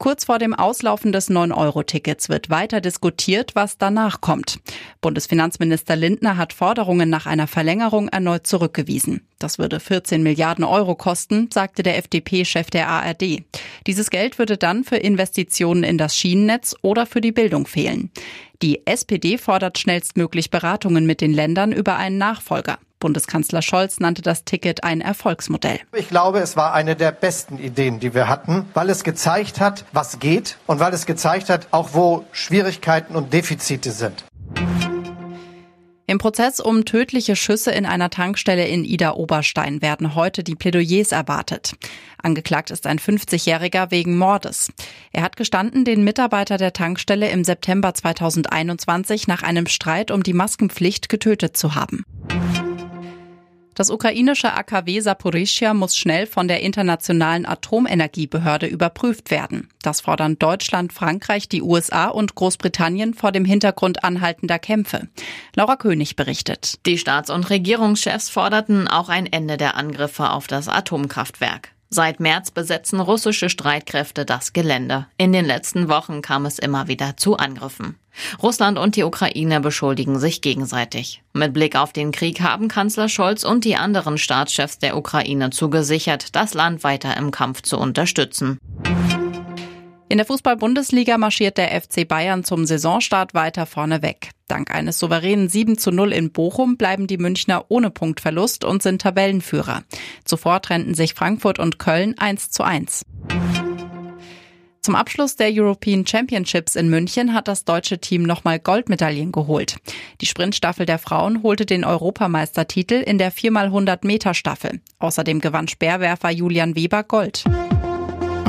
Kurz vor dem Auslaufen des 9-Euro-Tickets wird weiter diskutiert, was danach kommt. Bundesfinanzminister Lindner hat Forderungen nach einer Verlängerung erneut zurückgewiesen. Das würde 14 Milliarden Euro kosten, sagte der FDP-Chef der ARD. Dieses Geld würde dann für Investitionen in das Schienennetz oder für die Bildung fehlen. Die SPD fordert schnellstmöglich Beratungen mit den Ländern über einen Nachfolger. Bundeskanzler Scholz nannte das Ticket ein Erfolgsmodell. Ich glaube, es war eine der besten Ideen, die wir hatten, weil es gezeigt hat, was geht und weil es gezeigt hat, auch wo Schwierigkeiten und Defizite sind. Im Prozess um tödliche Schüsse in einer Tankstelle in Ida Oberstein werden heute die Plädoyers erwartet. Angeklagt ist ein 50-Jähriger wegen Mordes. Er hat gestanden, den Mitarbeiter der Tankstelle im September 2021 nach einem Streit um die Maskenpflicht getötet zu haben. Das ukrainische AKW Saporischia muss schnell von der Internationalen Atomenergiebehörde überprüft werden. Das fordern Deutschland, Frankreich, die USA und Großbritannien vor dem Hintergrund anhaltender Kämpfe. Laura König berichtet. Die Staats- und Regierungschefs forderten auch ein Ende der Angriffe auf das Atomkraftwerk. Seit März besetzen russische Streitkräfte das Gelände. In den letzten Wochen kam es immer wieder zu Angriffen. Russland und die Ukraine beschuldigen sich gegenseitig. Mit Blick auf den Krieg haben Kanzler Scholz und die anderen Staatschefs der Ukraine zugesichert, das Land weiter im Kampf zu unterstützen. In der Fußball-Bundesliga marschiert der FC Bayern zum Saisonstart weiter vorne weg. Dank eines souveränen 7 zu 0 in Bochum bleiben die Münchner ohne Punktverlust und sind Tabellenführer. Zuvor trennten sich Frankfurt und Köln 1 zu 1. Zum Abschluss der European Championships in München hat das deutsche Team nochmal Goldmedaillen geholt. Die Sprintstaffel der Frauen holte den Europameistertitel in der 4x100 Meter Staffel. Außerdem gewann Speerwerfer Julian Weber Gold.